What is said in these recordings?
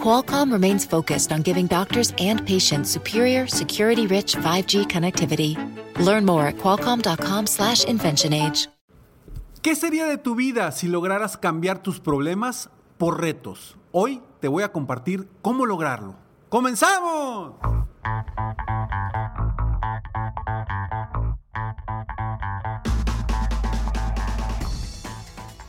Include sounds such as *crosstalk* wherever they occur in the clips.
Qualcomm remains focused on giving doctors and patients superior, security-rich 5G connectivity. Learn more at qualcomm.com/inventionage. ¿Qué sería de tu vida si lograras cambiar tus problemas por retos? Hoy te voy a compartir cómo lograrlo. ¡Comenzamos!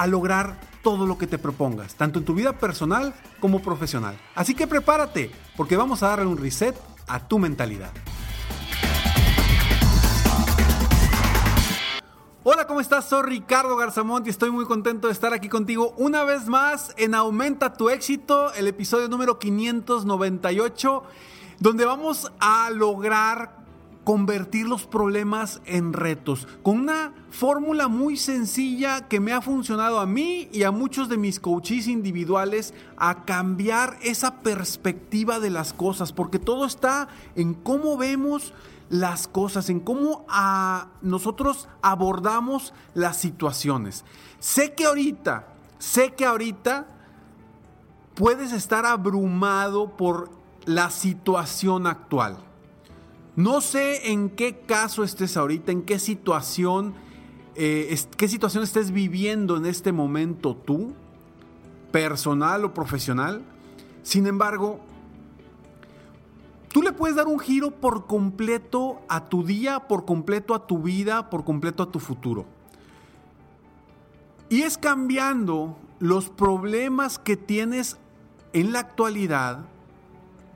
a lograr todo lo que te propongas, tanto en tu vida personal como profesional. Así que prepárate, porque vamos a darle un reset a tu mentalidad. Hola, ¿cómo estás? Soy Ricardo Garzamont y estoy muy contento de estar aquí contigo una vez más en Aumenta tu éxito, el episodio número 598, donde vamos a lograr convertir los problemas en retos, con una fórmula muy sencilla que me ha funcionado a mí y a muchos de mis coaches individuales a cambiar esa perspectiva de las cosas, porque todo está en cómo vemos las cosas, en cómo a nosotros abordamos las situaciones. Sé que ahorita, sé que ahorita puedes estar abrumado por la situación actual no sé en qué caso estés ahorita, en qué situación, eh, qué situación estés viviendo en este momento tú, personal o profesional. Sin embargo, tú le puedes dar un giro por completo a tu día, por completo a tu vida, por completo a tu futuro. Y es cambiando los problemas que tienes en la actualidad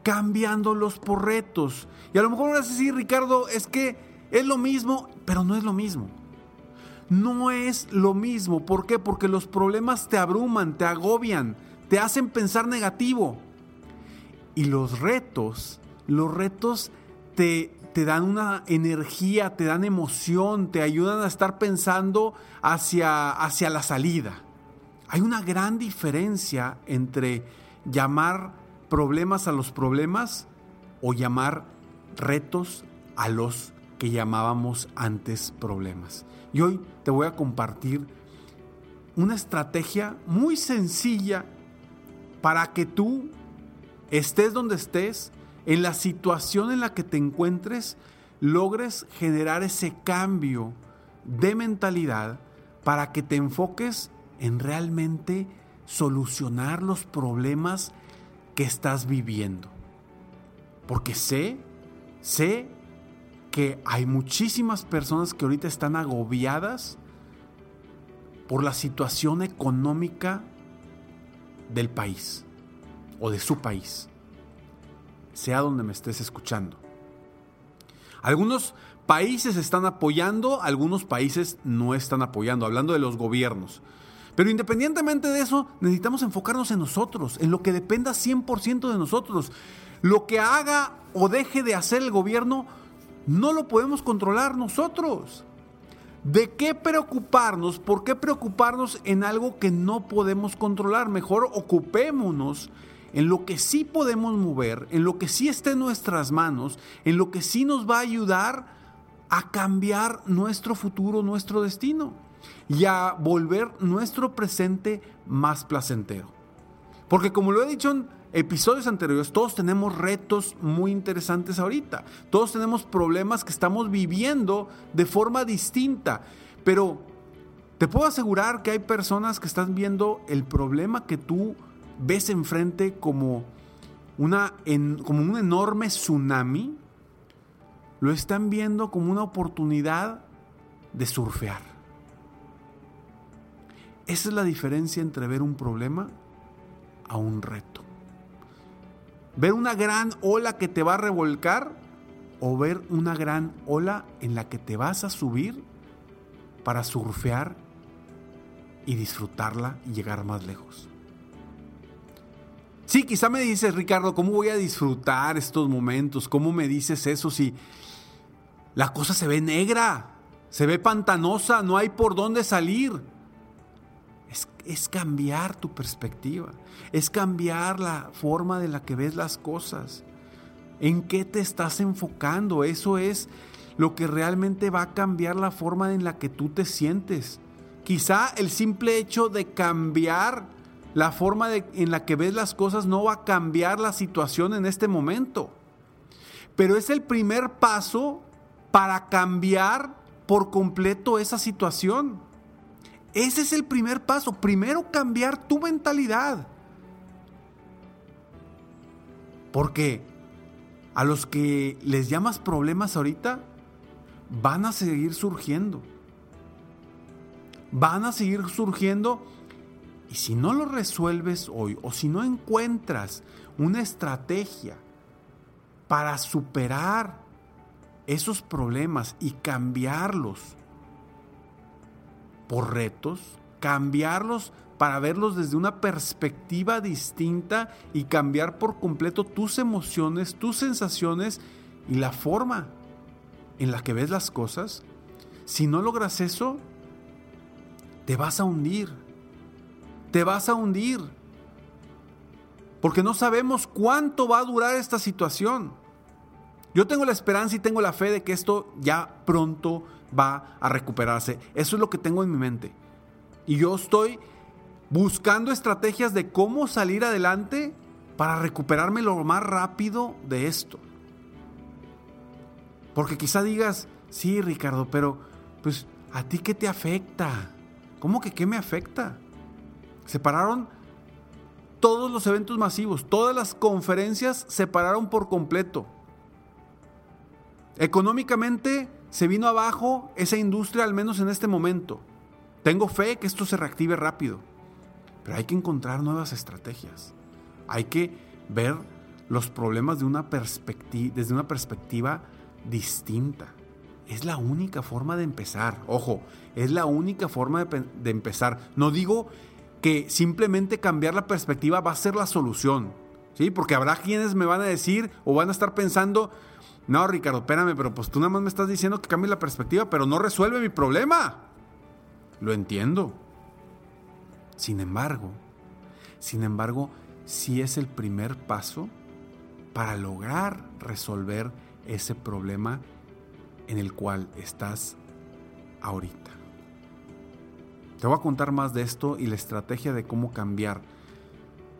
cambiándolos por retos. Y a lo mejor vas a decir, Ricardo, es que es lo mismo, pero no es lo mismo. No es lo mismo. ¿Por qué? Porque los problemas te abruman, te agobian, te hacen pensar negativo. Y los retos, los retos te, te dan una energía, te dan emoción, te ayudan a estar pensando hacia, hacia la salida. Hay una gran diferencia entre llamar problemas a los problemas o llamar retos a los que llamábamos antes problemas. Y hoy te voy a compartir una estrategia muy sencilla para que tú estés donde estés, en la situación en la que te encuentres, logres generar ese cambio de mentalidad para que te enfoques en realmente solucionar los problemas que estás viviendo. Porque sé, sé que hay muchísimas personas que ahorita están agobiadas por la situación económica del país o de su país, sea donde me estés escuchando. Algunos países están apoyando, algunos países no están apoyando, hablando de los gobiernos. Pero independientemente de eso, necesitamos enfocarnos en nosotros, en lo que dependa 100% de nosotros. Lo que haga o deje de hacer el gobierno, no lo podemos controlar nosotros. ¿De qué preocuparnos? ¿Por qué preocuparnos en algo que no podemos controlar? Mejor ocupémonos en lo que sí podemos mover, en lo que sí está en nuestras manos, en lo que sí nos va a ayudar a cambiar nuestro futuro, nuestro destino y a volver nuestro presente más placentero. Porque como lo he dicho en episodios anteriores, todos tenemos retos muy interesantes ahorita. Todos tenemos problemas que estamos viviendo de forma distinta. Pero te puedo asegurar que hay personas que están viendo el problema que tú ves enfrente como, una, como un enorme tsunami. Lo están viendo como una oportunidad de surfear. Esa es la diferencia entre ver un problema a un reto. Ver una gran ola que te va a revolcar o ver una gran ola en la que te vas a subir para surfear y disfrutarla y llegar más lejos. Sí, quizá me dices, Ricardo, ¿cómo voy a disfrutar estos momentos? ¿Cómo me dices eso si la cosa se ve negra, se ve pantanosa, no hay por dónde salir? Es, cambiar tu perspectiva, es cambiar la forma de la que ves las cosas. ¿En qué te estás enfocando? Eso es lo que realmente va a cambiar la forma en la que tú te sientes. Quizá el simple hecho de cambiar la forma en la que ves las cosas no va a cambiar la situación en este momento. Pero es el primer paso para cambiar por completo esa situación. Ese es el primer paso. Primero cambiar tu mentalidad. Porque a los que les llamas problemas ahorita, van a seguir surgiendo. Van a seguir surgiendo y si no lo resuelves hoy o si no encuentras una estrategia para superar esos problemas y cambiarlos por retos, cambiarlos para verlos desde una perspectiva distinta y cambiar por completo tus emociones, tus sensaciones y la forma en la que ves las cosas, si no logras eso, te vas a hundir. Te vas a hundir. Porque no sabemos cuánto va a durar esta situación. Yo tengo la esperanza y tengo la fe de que esto ya pronto va a recuperarse. Eso es lo que tengo en mi mente. Y yo estoy buscando estrategias de cómo salir adelante para recuperarme lo más rápido de esto. Porque quizá digas, sí, Ricardo, pero pues a ti qué te afecta? ¿Cómo que qué me afecta? Se pararon todos los eventos masivos, todas las conferencias se pararon por completo. Económicamente se vino abajo esa industria, al menos en este momento. Tengo fe que esto se reactive rápido, pero hay que encontrar nuevas estrategias. Hay que ver los problemas de una desde una perspectiva distinta. Es la única forma de empezar. Ojo, es la única forma de, de, empezar. No digo que simplemente cambiar la perspectiva va a ser la solución. ¿sí? Porque habrá quienes me van a decir o van a estar pensando, no, Ricardo, espérame, pero pues tú nada más me estás diciendo que cambie la perspectiva, pero no resuelve mi problema. Lo entiendo. Sin embargo, sin embargo, sí es el primer paso para lograr resolver ese problema en el cual estás ahorita. Te voy a contar más de esto y la estrategia de cómo cambiar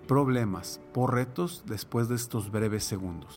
problemas por retos después de estos breves segundos.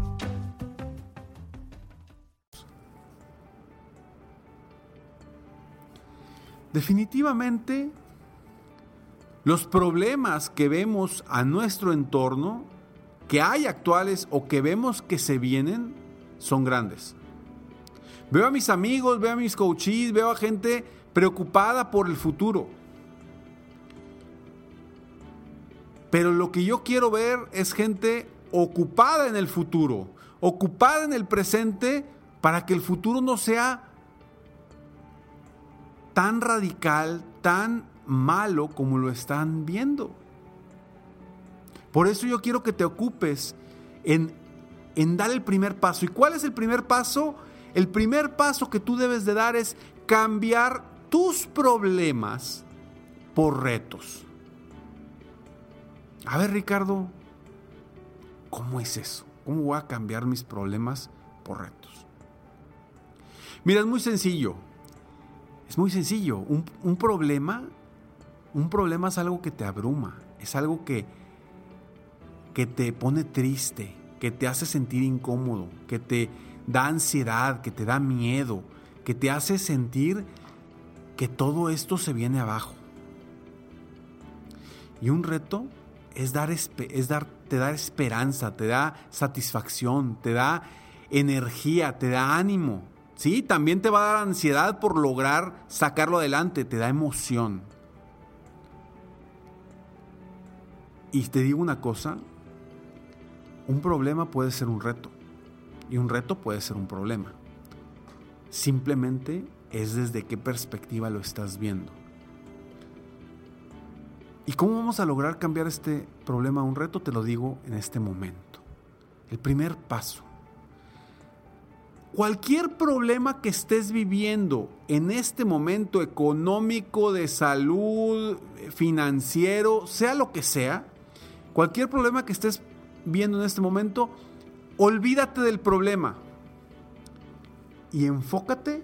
Definitivamente, los problemas que vemos a nuestro entorno, que hay actuales o que vemos que se vienen, son grandes. Veo a mis amigos, veo a mis coaches, veo a gente preocupada por el futuro. Pero lo que yo quiero ver es gente ocupada en el futuro, ocupada en el presente para que el futuro no sea tan radical, tan malo como lo están viendo. Por eso yo quiero que te ocupes en, en dar el primer paso. ¿Y cuál es el primer paso? El primer paso que tú debes de dar es cambiar tus problemas por retos. A ver, Ricardo, ¿cómo es eso? ¿Cómo voy a cambiar mis problemas por retos? Mira, es muy sencillo. Es muy sencillo. Un, problema, un problema es algo que te abruma, es algo que, que te pone triste, que te hace sentir incómodo, que te da ansiedad, que te da miedo, que te hace sentir que todo esto se viene abajo. Y un reto es dar, es dar, te da esperanza, te da satisfacción, te da energía, te da ánimo. Sí, también te va a dar ansiedad por lograr sacarlo adelante, te da emoción. Y te digo una cosa, un problema puede ser un reto y un reto puede ser un problema. Simplemente es desde qué perspectiva lo estás viendo. ¿Y cómo vamos a lograr cambiar este problema a un reto? Te lo digo en este momento. El primer paso. Cualquier problema que estés viviendo en este momento económico, de salud, financiero, sea lo que sea, cualquier problema que estés viendo en este momento, olvídate del problema y enfócate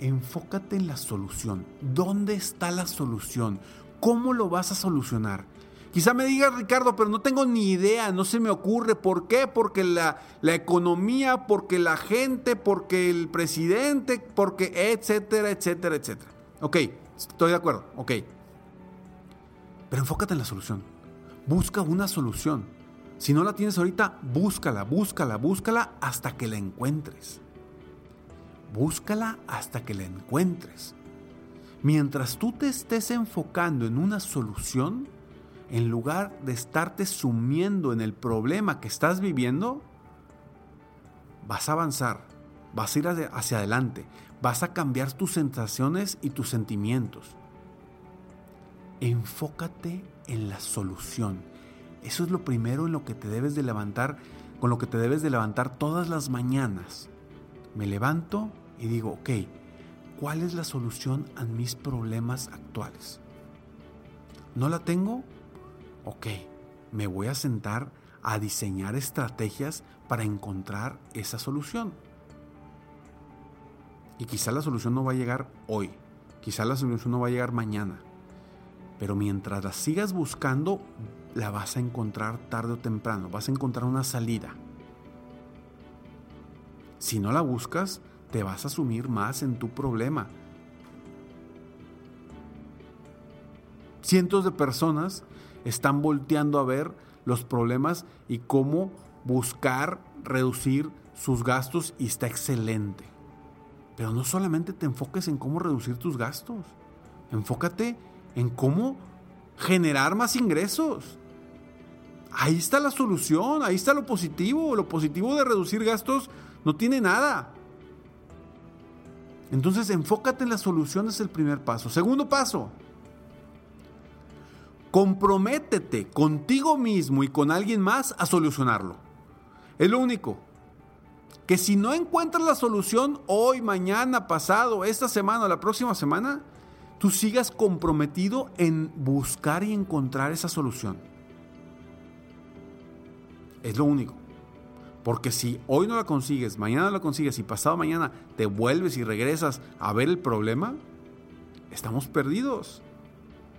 enfócate en la solución. ¿Dónde está la solución? ¿Cómo lo vas a solucionar? Quizá me digas, Ricardo, pero no tengo ni idea, no se me ocurre. ¿Por qué? Porque la, la economía, porque la gente, porque el presidente, porque etcétera, etcétera, etcétera. Ok, estoy de acuerdo, ok. Pero enfócate en la solución. Busca una solución. Si no la tienes ahorita, búscala, búscala, búscala hasta que la encuentres. Búscala hasta que la encuentres. Mientras tú te estés enfocando en una solución, en lugar de estarte sumiendo en el problema que estás viviendo, vas a avanzar, vas a ir hacia adelante, vas a cambiar tus sensaciones y tus sentimientos. Enfócate en la solución. Eso es lo primero en lo que te debes de levantar, con lo que te debes de levantar todas las mañanas. Me levanto y digo, ok, ¿Cuál es la solución a mis problemas actuales? ¿No la tengo? Ok, me voy a sentar a diseñar estrategias para encontrar esa solución. Y quizá la solución no va a llegar hoy, quizá la solución no va a llegar mañana, pero mientras la sigas buscando, la vas a encontrar tarde o temprano, vas a encontrar una salida. Si no la buscas, te vas a sumir más en tu problema. Cientos de personas están volteando a ver los problemas y cómo buscar reducir sus gastos y está excelente. Pero no solamente te enfoques en cómo reducir tus gastos, enfócate en cómo generar más ingresos. Ahí está la solución, ahí está lo positivo. Lo positivo de reducir gastos no tiene nada. Entonces enfócate en la solución, es el primer paso. Segundo paso, comprométete contigo mismo y con alguien más a solucionarlo. Es lo único. Que si no encuentras la solución hoy, mañana, pasado, esta semana o la próxima semana, tú sigas comprometido en buscar y encontrar esa solución. Es lo único. Porque si hoy no la consigues, mañana no la consigues y pasado mañana te vuelves y regresas a ver el problema, estamos perdidos.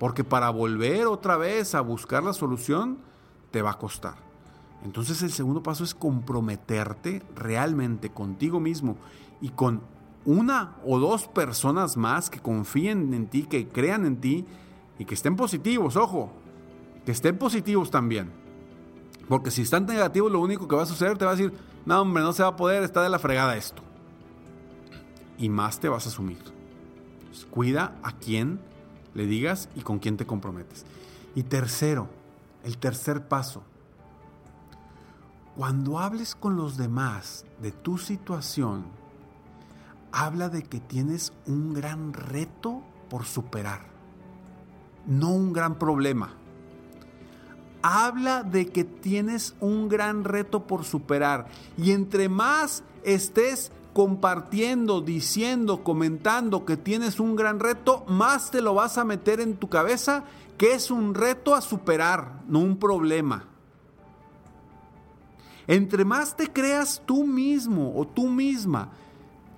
Porque para volver otra vez a buscar la solución, te va a costar. Entonces el segundo paso es comprometerte realmente contigo mismo y con una o dos personas más que confíen en ti, que crean en ti y que estén positivos, ojo, que estén positivos también. Porque si están negativos, lo único que va a suceder te va a decir, no hombre, no se va a poder, está de la fregada esto. Y más te vas a asumir. cuida a quién le digas y con quién te comprometes. Y tercero, el tercer paso. Cuando hables con los demás de tu situación, habla de que tienes un gran reto por superar, no un gran problema habla de que tienes un gran reto por superar. Y entre más estés compartiendo, diciendo, comentando que tienes un gran reto, más te lo vas a meter en tu cabeza que es un reto a superar, no un problema. Entre más te creas tú mismo o tú misma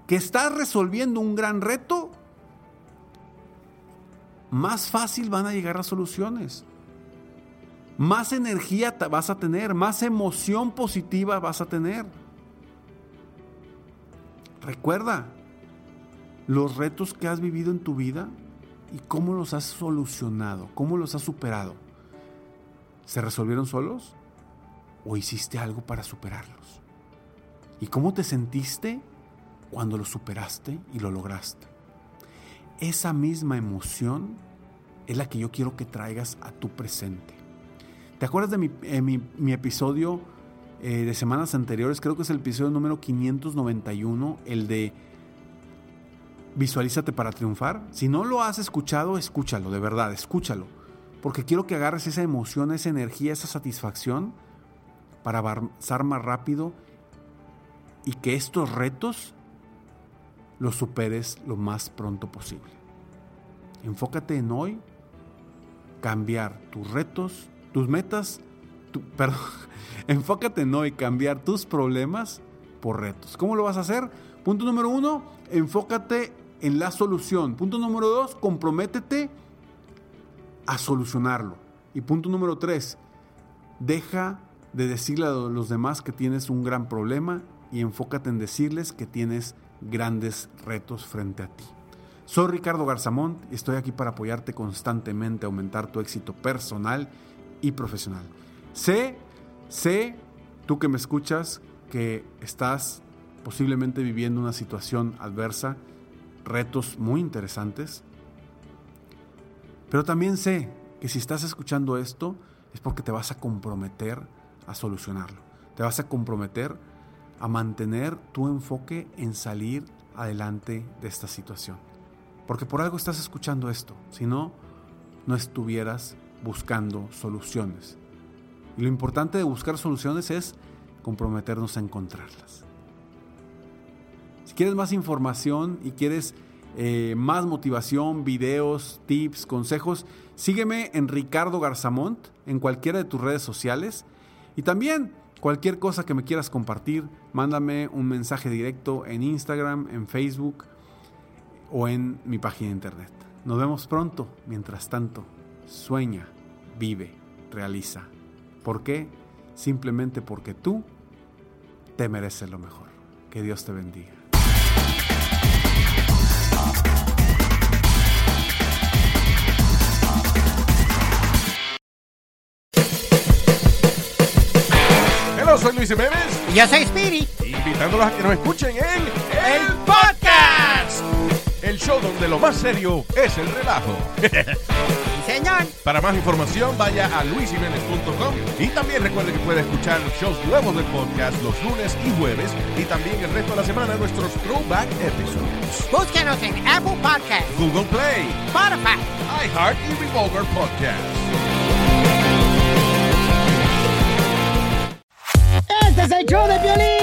que estás resolviendo un gran reto, más fácil van a llegar las soluciones. Más energía vas a tener, más emoción positiva vas a tener. Recuerda los retos que has vivido en tu vida y cómo los has solucionado, cómo los has superado. ¿Se resolvieron solos o hiciste algo para superarlos? ¿Y cómo te sentiste cuando lo superaste y lo lograste? Esa misma emoción es la que yo quiero que traigas a tu presente. ¿Te acuerdas de mi, eh, mi episodio eh, de semanas anteriores, creo que es el episodio número 591, el de Visualízate para triunfar. Si no lo has escuchado, escúchalo, de verdad, escúchalo. Porque quiero que agarres esa emoción, esa energía, esa satisfacción para avanzar más rápido y que estos retos los superes lo más pronto posible. Enfócate en hoy, cambiar tus retos, tus metas, *laughs* perdón, Enfócate en cambiar tus problemas por retos. ¿Cómo lo vas a hacer? Punto número uno, enfócate en la solución. Punto número dos, comprométete a solucionarlo. Y punto número tres, deja de decirle a los demás que tienes un gran problema y enfócate en decirles que tienes grandes retos frente a ti. Soy Ricardo Garzamont y estoy aquí para apoyarte constantemente a aumentar tu éxito personal y profesional. Sé Sé, tú que me escuchas, que estás posiblemente viviendo una situación adversa, retos muy interesantes, pero también sé que si estás escuchando esto es porque te vas a comprometer a solucionarlo. Te vas a comprometer a mantener tu enfoque en salir adelante de esta situación. Porque por algo estás escuchando esto, si no, no estuvieras buscando soluciones. Y lo importante de buscar soluciones es comprometernos a encontrarlas. Si quieres más información y quieres eh, más motivación, videos, tips, consejos, sígueme en Ricardo Garzamont en cualquiera de tus redes sociales. Y también cualquier cosa que me quieras compartir, mándame un mensaje directo en Instagram, en Facebook o en mi página de internet. Nos vemos pronto. Mientras tanto, sueña, vive, realiza. ¿Por qué? Simplemente porque tú te mereces lo mejor. Que Dios te bendiga. Hola, soy Luis Jiménez. Y yo soy Spirit. Invitándolos a que nos escuchen en El Podcast. El show donde lo más serio es el relajo. *laughs* señor. Para más información, vaya a luisimenez.com y también recuerde que puede escuchar shows nuevos del podcast los lunes y jueves y también el resto de la semana nuestros throwback episodes. Búsquenos en Apple Podcast, Google Play, Spotify, iHeart y Revolver Podcast. Este es el show de violín.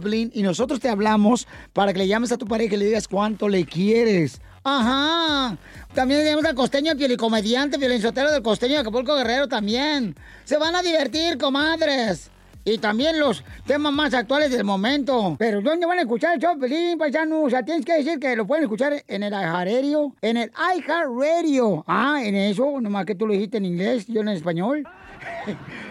Choplin, y nosotros te hablamos para que le llames a tu pareja y le digas cuánto le quieres. Ajá. También tenemos al costeño comediante, violinsotero del costeño de Acapulco Guerrero también. Se van a divertir, comadres. Y también los temas más actuales del momento. Pero ¿dónde van a escuchar el show, Pelín, paisano? O sea, tienes que decir que lo pueden escuchar en el iHeartRadio. En el iHeartRadio. Ah, en eso, nomás que tú lo dijiste en inglés, yo en español. *laughs*